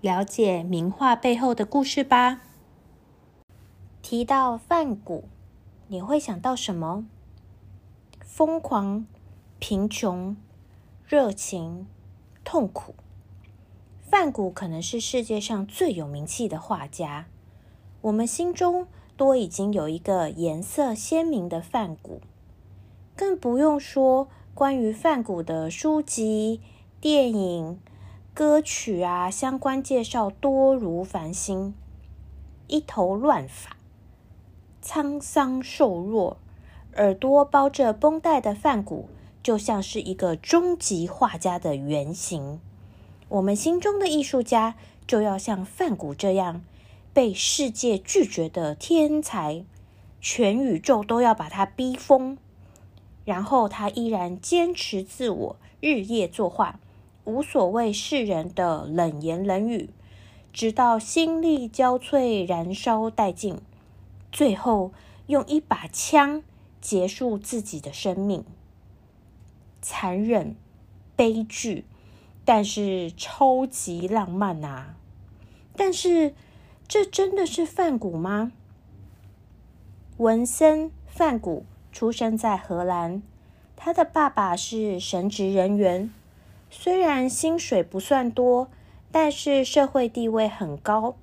了解名画背后的故事吧。提到梵谷，你会想到什么？疯狂、贫穷、热情、痛苦。梵谷可能是世界上最有名气的画家，我们心中多已经有一个颜色鲜明的梵谷，更不用说关于梵谷的书籍、电影。歌曲啊，相关介绍多如繁星。一头乱发、沧桑瘦弱、耳朵包着绷带的梵谷，就像是一个终极画家的原型。我们心中的艺术家，就要像梵谷这样，被世界拒绝的天才，全宇宙都要把他逼疯。然后他依然坚持自我，日夜作画。无所谓世人的冷言冷语，直到心力交瘁、燃烧殆尽，最后用一把枪结束自己的生命。残忍、悲剧，但是超级浪漫啊！但是，这真的是梵谷吗？文森梵谷出生在荷兰，他的爸爸是神职人员。虽然薪水不算多，但是社会地位很高。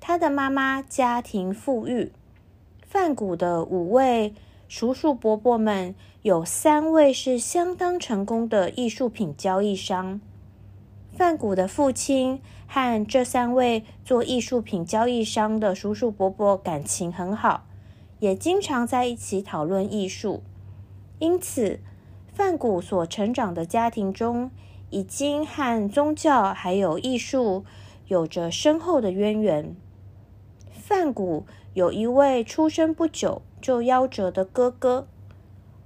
他的妈妈家庭富裕，范谷的五位叔叔伯伯们有三位是相当成功的艺术品交易商。范谷的父亲和这三位做艺术品交易商的叔叔伯伯感情很好，也经常在一起讨论艺术。因此，范谷所成长的家庭中。已经和宗教还有艺术有着深厚的渊源。范谷有一位出生不久就夭折的哥哥，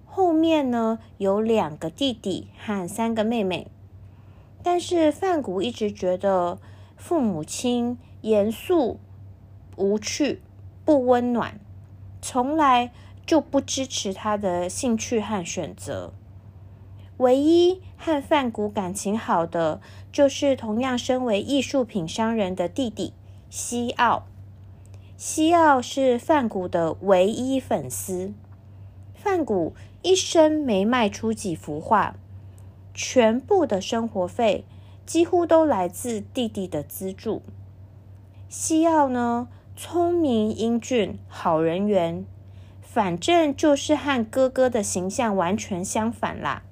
后面呢有两个弟弟和三个妹妹。但是范谷一直觉得父母亲严肃、无趣、不温暖，从来就不支持他的兴趣和选择。唯一和范谷感情好的，就是同样身为艺术品商人的弟弟西奥。西奥是范谷的唯一粉丝。范谷一生没卖出几幅画，全部的生活费几乎都来自弟弟的资助。西奥呢，聪明英俊，好人缘，反正就是和哥哥的形象完全相反啦。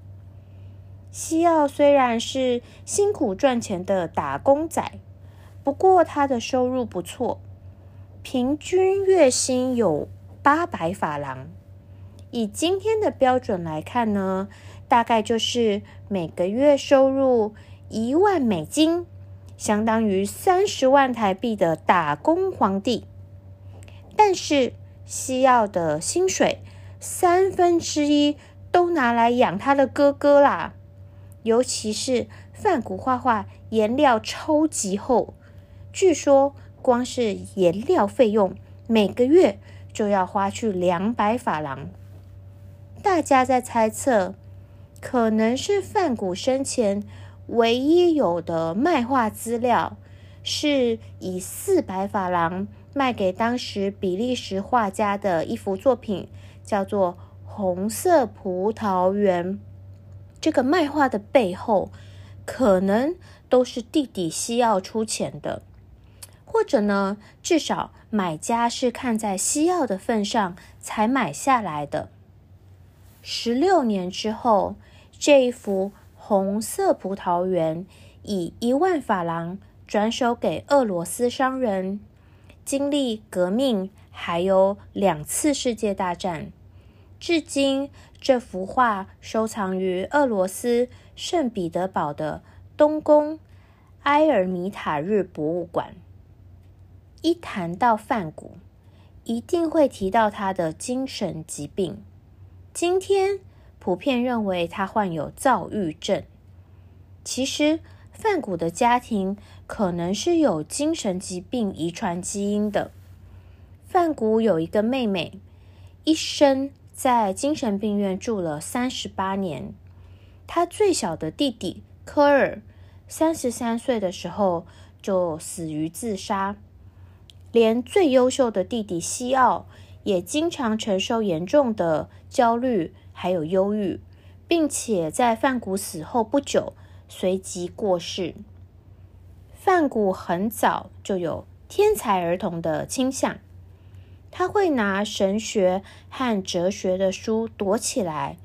西奥虽然是辛苦赚钱的打工仔，不过他的收入不错，平均月薪有八百法郎。以今天的标准来看呢，大概就是每个月收入一万美金，相当于三十万台币的打工皇帝。但是西奥的薪水三分之一都拿来养他的哥哥啦。尤其是梵谷画画颜料超级厚，据说光是颜料费用每个月就要花去两百法郎。大家在猜测，可能是梵谷生前唯一有的卖画资料，是以四百法郎卖给当时比利时画家的一幅作品，叫做《红色葡萄园》。这个卖画的背后，可能都是弟弟西奥出钱的，或者呢，至少买家是看在西奥的份上才买下来的。十六年之后，这一幅红色葡萄园以一万法郎转手给俄罗斯商人。经历革命，还有两次世界大战，至今。这幅画收藏于俄罗斯圣彼得堡的东宫埃尔米塔日博物馆。一谈到范谷，一定会提到他的精神疾病。今天普遍认为他患有躁郁症。其实，范谷的家庭可能是有精神疾病遗传基因的。范谷有一个妹妹，一生在精神病院住了三十八年。他最小的弟弟科尔，三十三岁的时候就死于自杀。连最优秀的弟弟西奥也经常承受严重的焦虑，还有忧郁，并且在范谷死后不久随即过世。范谷很早就有天才儿童的倾向，他会拿神学和哲学的书躲起来，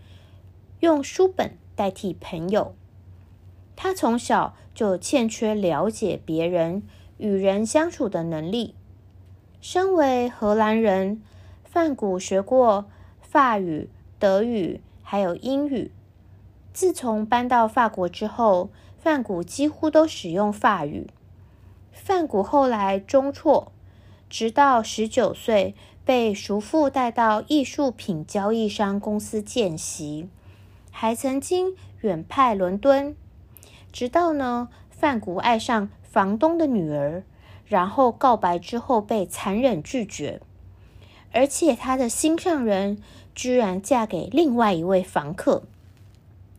用书本代替朋友。他从小就欠缺了解别人、与人相处的能力。身为荷兰人，范古学过法语、德语，还有英语。自从搬到法国之后，范谷几乎都使用法语。范谷后来中辍，直到十九岁被叔父带到艺术品交易商公司见习，还曾经远派伦敦。直到呢，范谷爱上房东的女儿。然后告白之后被残忍拒绝，而且他的心上人居然嫁给另外一位房客。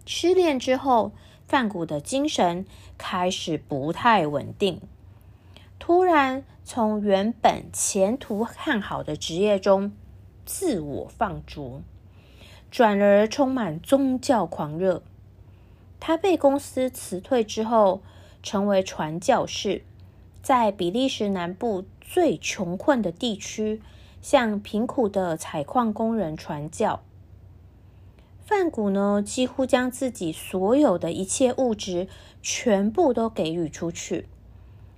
失恋之后，范谷的精神开始不太稳定，突然从原本前途看好的职业中自我放逐，转而充满宗教狂热。他被公司辞退之后，成为传教士。在比利时南部最穷困的地区，向贫苦的采矿工人传教。范谷呢，几乎将自己所有的一切物质全部都给予出去，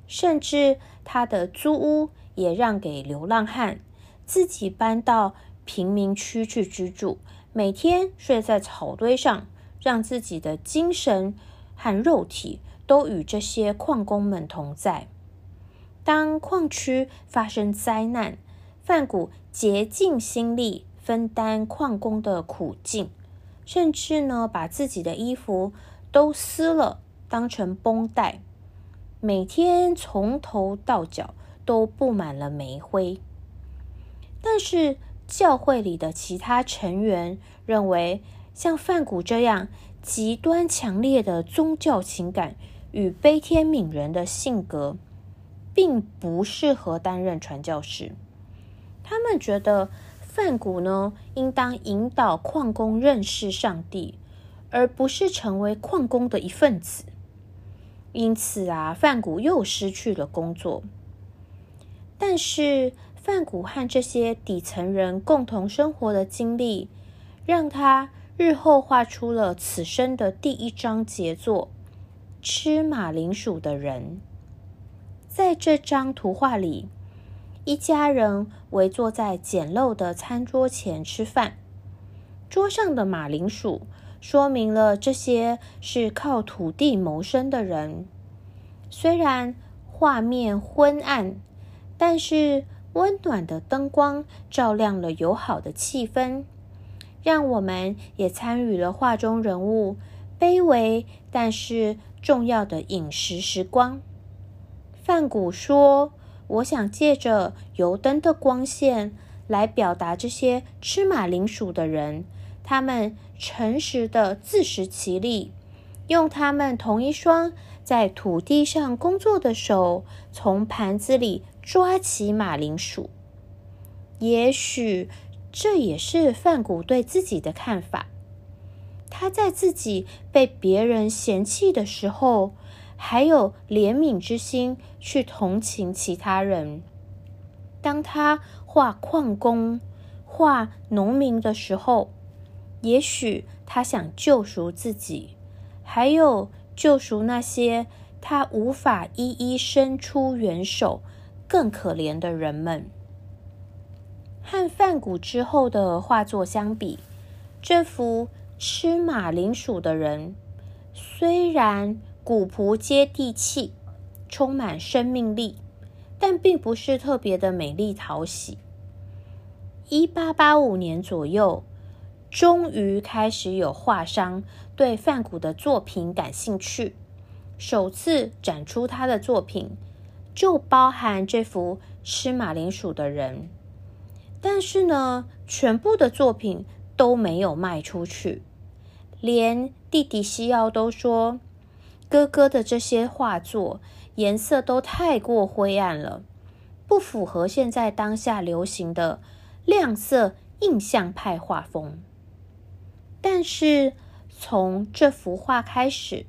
甚至他的租屋也让给流浪汉，自己搬到贫民区去居住，每天睡在草堆上，让自己的精神和肉体都与这些矿工们同在。当矿区发生灾难，范谷竭尽心力分担矿工的苦境，甚至呢把自己的衣服都撕了当成绷带，每天从头到脚都布满了煤灰。但是教会里的其他成员认为，像范谷这样极端强烈的宗教情感与悲天悯人的性格。并不适合担任传教士。他们觉得范谷呢，应当引导矿工认识上帝，而不是成为矿工的一份子。因此啊，范谷又失去了工作。但是，范谷和这些底层人共同生活的经历，让他日后画出了此生的第一张杰作——吃马铃薯的人。在这张图画里，一家人围坐在简陋的餐桌前吃饭。桌上的马铃薯说明了这些是靠土地谋生的人。虽然画面昏暗，但是温暖的灯光照亮了友好的气氛，让我们也参与了画中人物卑微但是重要的饮食时光。范谷说：“我想借着油灯的光线来表达这些吃马铃薯的人，他们诚实的自食其力，用他们同一双在土地上工作的手，从盘子里抓起马铃薯。也许这也是范谷对自己的看法。他在自己被别人嫌弃的时候。”还有怜悯之心去同情其他人。当他画矿工、画农民的时候，也许他想救赎自己，还有救赎那些他无法一一伸出援手、更可怜的人们。和梵谷之后的画作相比，这幅吃马铃薯的人虽然。古朴接地气，充满生命力，但并不是特别的美丽讨喜。一八八五年左右，终于开始有画商对梵谷的作品感兴趣，首次展出他的作品，就包含这幅吃马铃薯的人。但是呢，全部的作品都没有卖出去，连弟弟西奥都说，哥哥的这些画作颜色都太过灰暗了。不符合现在当下流行的亮色印象派画风，但是从这幅画开始，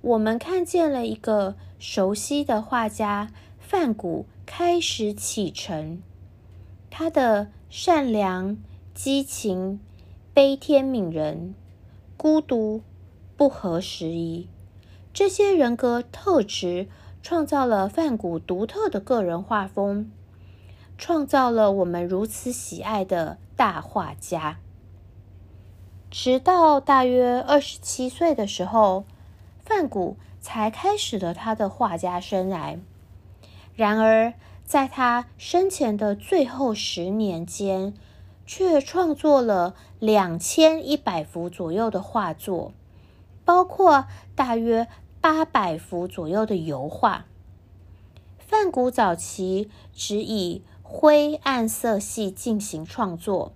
我们看见了一个熟悉的画家范谷开始启程。他的善良、激情、悲天悯人、孤独、不合时宜，这些人格特质。创造了梵谷独特的个人画风，创造了我们如此喜爱的大画家。直到大约二十七岁的时候，梵谷才开始了他的画家生涯。然而，在他生前的最后十年间，却创作了两千一百幅左右的画作，包括大约。八百幅左右的油画。梵谷早期只以灰暗色系进行创作，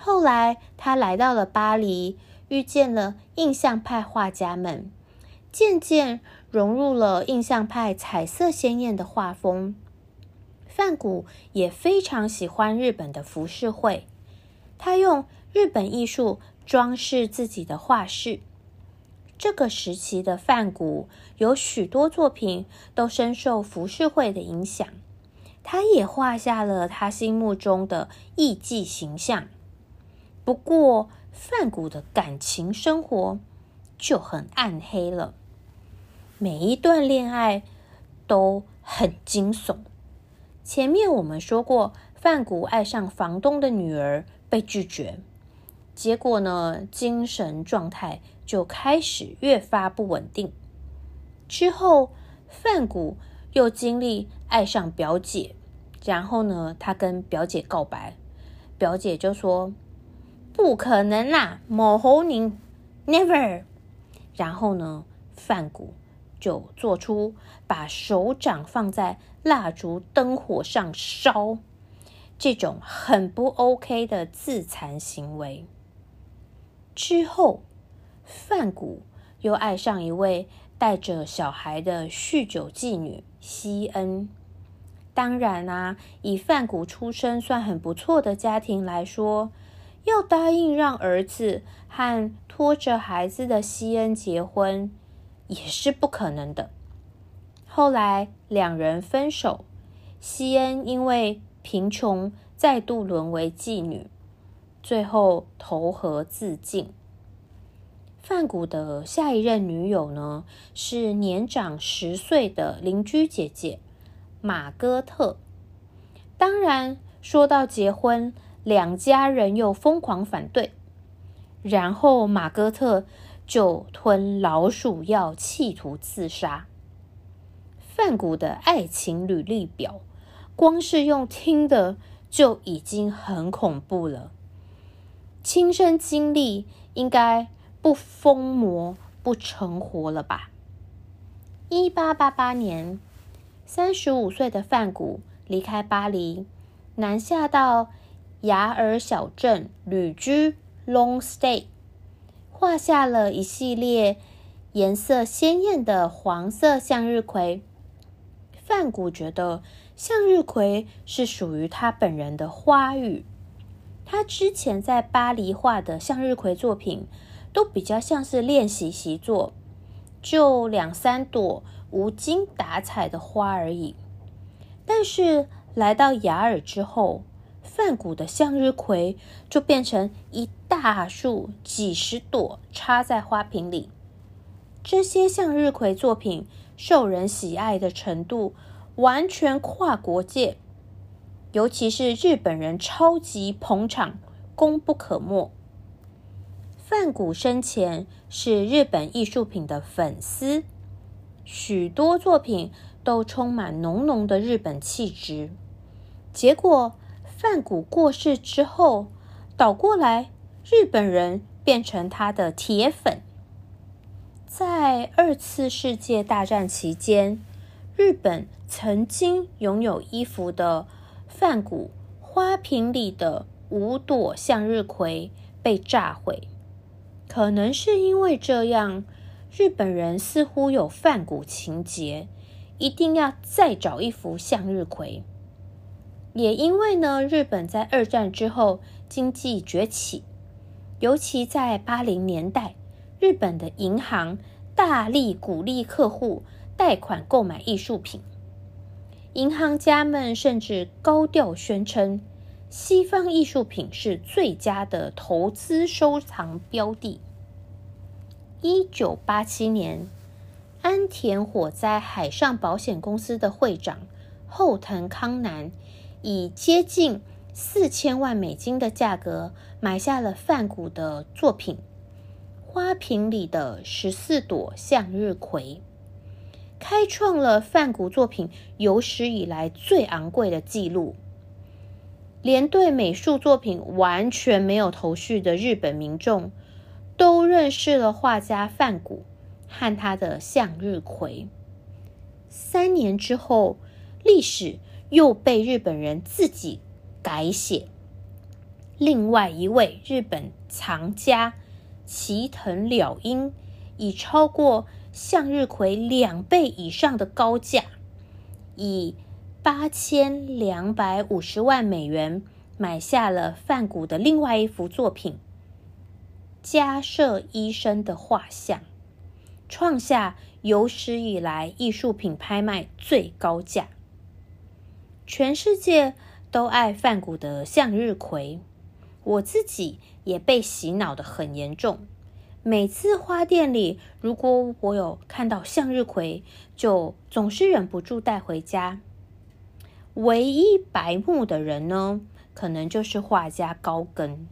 后来他来到了巴黎，遇见了印象派画家们，渐渐融入了印象派彩色鲜艳的画风。范谷也非常喜欢日本的浮世绘，他用日本艺术装饰自己的画室。这个时期的范谷有许多作品都深受浮世绘的影响，他也画下了他心目中的艺妓形象。不过，梵谷的感情生活就很暗黑了，每一段恋爱都很惊悚。前面我们说过，梵谷爱上房东的女儿被拒绝，结果呢，精神状态。就开始越发不稳定。之后，范谷又经历爱上表姐，然后呢，他跟表姐告白，表姐就说：“不可能啦，某猴宁，never。”然后呢，范谷就做出把手掌放在蜡烛灯火上烧这种很不 OK 的自残行为。之后。范谷又爱上一位带着小孩的酗酒妓女西恩。当然啊，以范谷出身算很不错的家庭来说，要答应让儿子和拖着孩子的西恩结婚也是不可能的。后来两人分手，西恩因为贫穷再度沦为妓女，最后投河自尽。范谷的下一任女友呢，是年长十岁的邻居姐姐马哥特。当然，说到结婚，两家人又疯狂反对，然后马哥特就吞老鼠药，企图自杀。范谷的爱情履历表，光是用听的就已经很恐怖了。亲身经历应该。不疯魔不成活了吧？一八八八年，三十五岁的范谷离开巴黎，南下到雅尔小镇旅居 （long stay），画下了一系列颜色鲜艳的黄色向日葵。范谷觉得向日葵是属于他本人的花语。他之前在巴黎画的向日葵作品。都比较像是练习习作，就两三朵无精打采的花而已。但是来到雅尔之后，梵谷的向日葵就变成一大束，几十朵插在花瓶里。这些向日葵作品受人喜爱的程度完全跨国界，尤其是日本人超级捧场，功不可没。范谷生前是日本艺术品的粉丝，许多作品都充满浓浓的日本气质。结果范谷过世之后，倒过来日本人变成他的铁粉。在二次世界大战期间，日本曾经拥有衣服的范谷花瓶里的五朵向日葵被炸毁。可能是因为这样，日本人似乎有泛古情节，一定要再找一幅向日葵。也因为呢，日本在二战之后经济崛起，尤其在八零年代，日本的银行大力鼓励客户贷款购买艺术品，银行家们甚至高调宣称。西方艺术品是最佳的投资收藏标的。一九八七年，安田火灾海上保险公司的会长后藤康南以接近四千万美金的价格买下了范谷的作品《花瓶里的十四朵向日葵》，开创了范谷作品有史以来最昂贵的记录。连对美术作品完全没有头绪的日本民众，都认识了画家范谷和他的向日葵。三年之后，历史又被日本人自己改写。另外一位日本藏家齐藤了英，以超过向日葵两倍以上的高价，以。八千两百五十万美元买下了范谷的另外一幅作品《加设医生的画像》，创下有史以来艺术品拍卖最高价。全世界都爱梵谷的向日葵，我自己也被洗脑的很严重。每次花店里，如果我有看到向日葵，就总是忍不住带回家。唯一白目的人呢，可能就是画家高根。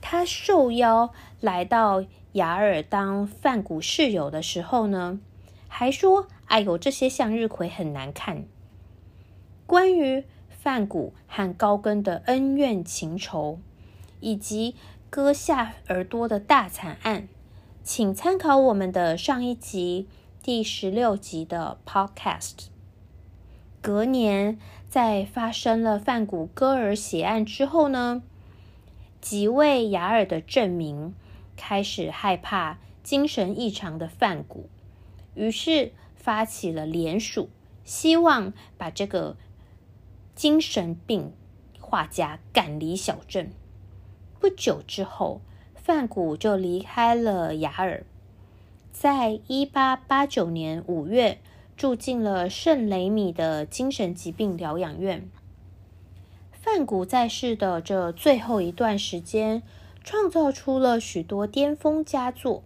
他受邀来到雅尔当范谷室友的时候呢，还说：“哎呦，这些向日葵很难看。”关于范谷和高根的恩怨情仇，以及割下耳朵的大惨案，请参考我们的上一集第十六集的 Podcast。隔年，在发生了范谷戈尔血案之后呢，几位雅尔的镇民开始害怕精神异常的范谷，于是发起了联署，希望把这个精神病画家赶离小镇。不久之后，范谷就离开了雅尔，在一八八九年五月。住进了圣雷米的精神疾病疗养院。范谷在世的这最后一段时间，创造出了许多巅峰佳作。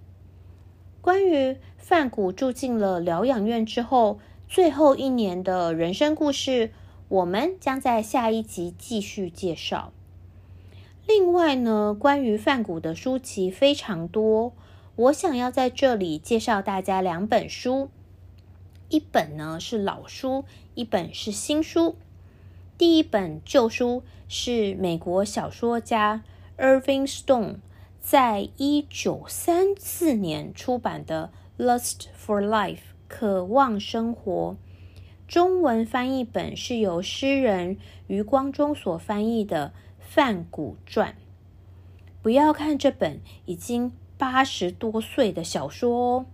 关于范谷住进了疗养院之后最后一年的人生故事，我们将在下一集继续介绍。另外呢，关于梵谷的书籍非常多，我想要在这里介绍大家两本书。一本呢是老书，一本是新书。第一本旧书是美国小说家 Irving Stone 在一九三四年出版的《Lust for Life》渴望生活。中文翻译本是由诗人余光中所翻译的《范谷传》。不要看这本已经八十多岁的小说哦。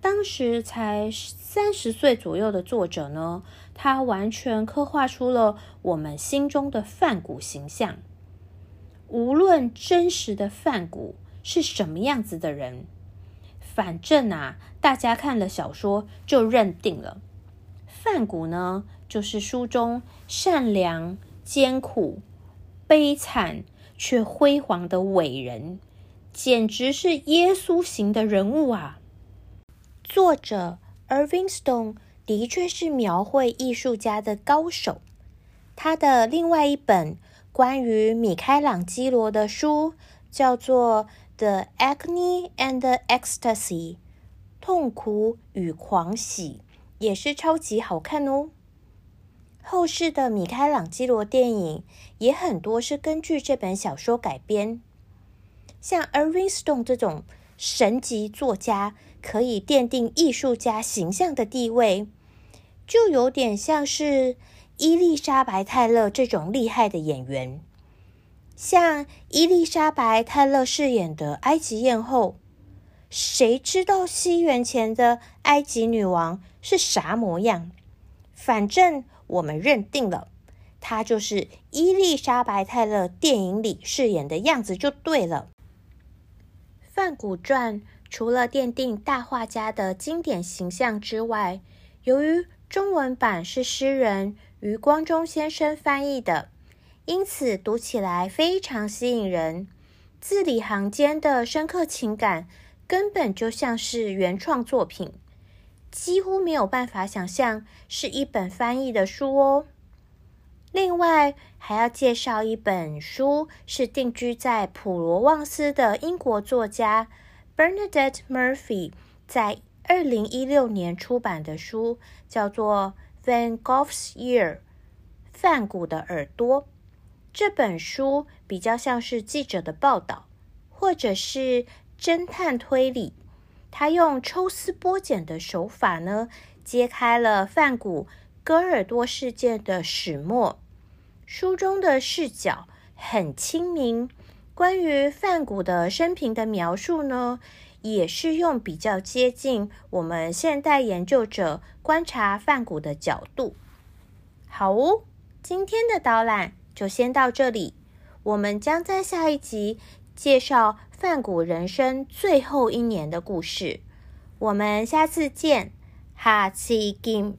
当时才三十岁左右的作者呢，他完全刻画出了我们心中的范谷形象。无论真实的范谷是什么样子的人，反正啊，大家看了小说就认定了，范谷呢就是书中善良、艰苦、悲惨却辉煌的伟人，简直是耶稣型的人物啊！作者 Irving Stone 的确是描绘艺术家的高手。他的另外一本关于米开朗基罗的书叫做《The Agony and Ecstasy》，痛苦与狂喜，也是超级好看哦。后世的米开朗基罗电影也很多是根据这本小说改编，像 Erin Stone 这种神级作家，可以奠定艺术家形象的地位，就有点像是伊丽莎白泰勒这种厉害的演员。像伊丽莎白泰勒饰演的埃及艳后，谁知道西元前的埃及女王是啥模样？反正。我们认定了，她就是伊丽莎白·泰勒电影里饰演的样子就对了。《范古传》除了奠定大画家的经典形象之外，由于中文版是诗人余光中先生翻译的，因此读起来非常吸引人。字里行间的深刻情感，根本就像是原创作品。几乎没有办法想象是一本翻译的书哦。另外，还要介绍一本书，是定居在普罗旺斯的英国作家 Bernadette Murphy 在二零一六年出版的书，叫做《Van Gogh's Ear》（梵谷的耳朵）。这本书比较像是记者的报道，或者是侦探推理。他用抽丝剥茧的手法呢，揭开了梵谷割耳朵事件的始末。书中的视角很亲民，关于梵谷的生平的描述呢，也是用比较接近我们现代研究者观察梵谷的角度。好哦，今天的导览就先到这里，我们将在下一集介绍。范谷人生最后一年的故事，我们下次见，哈奇金。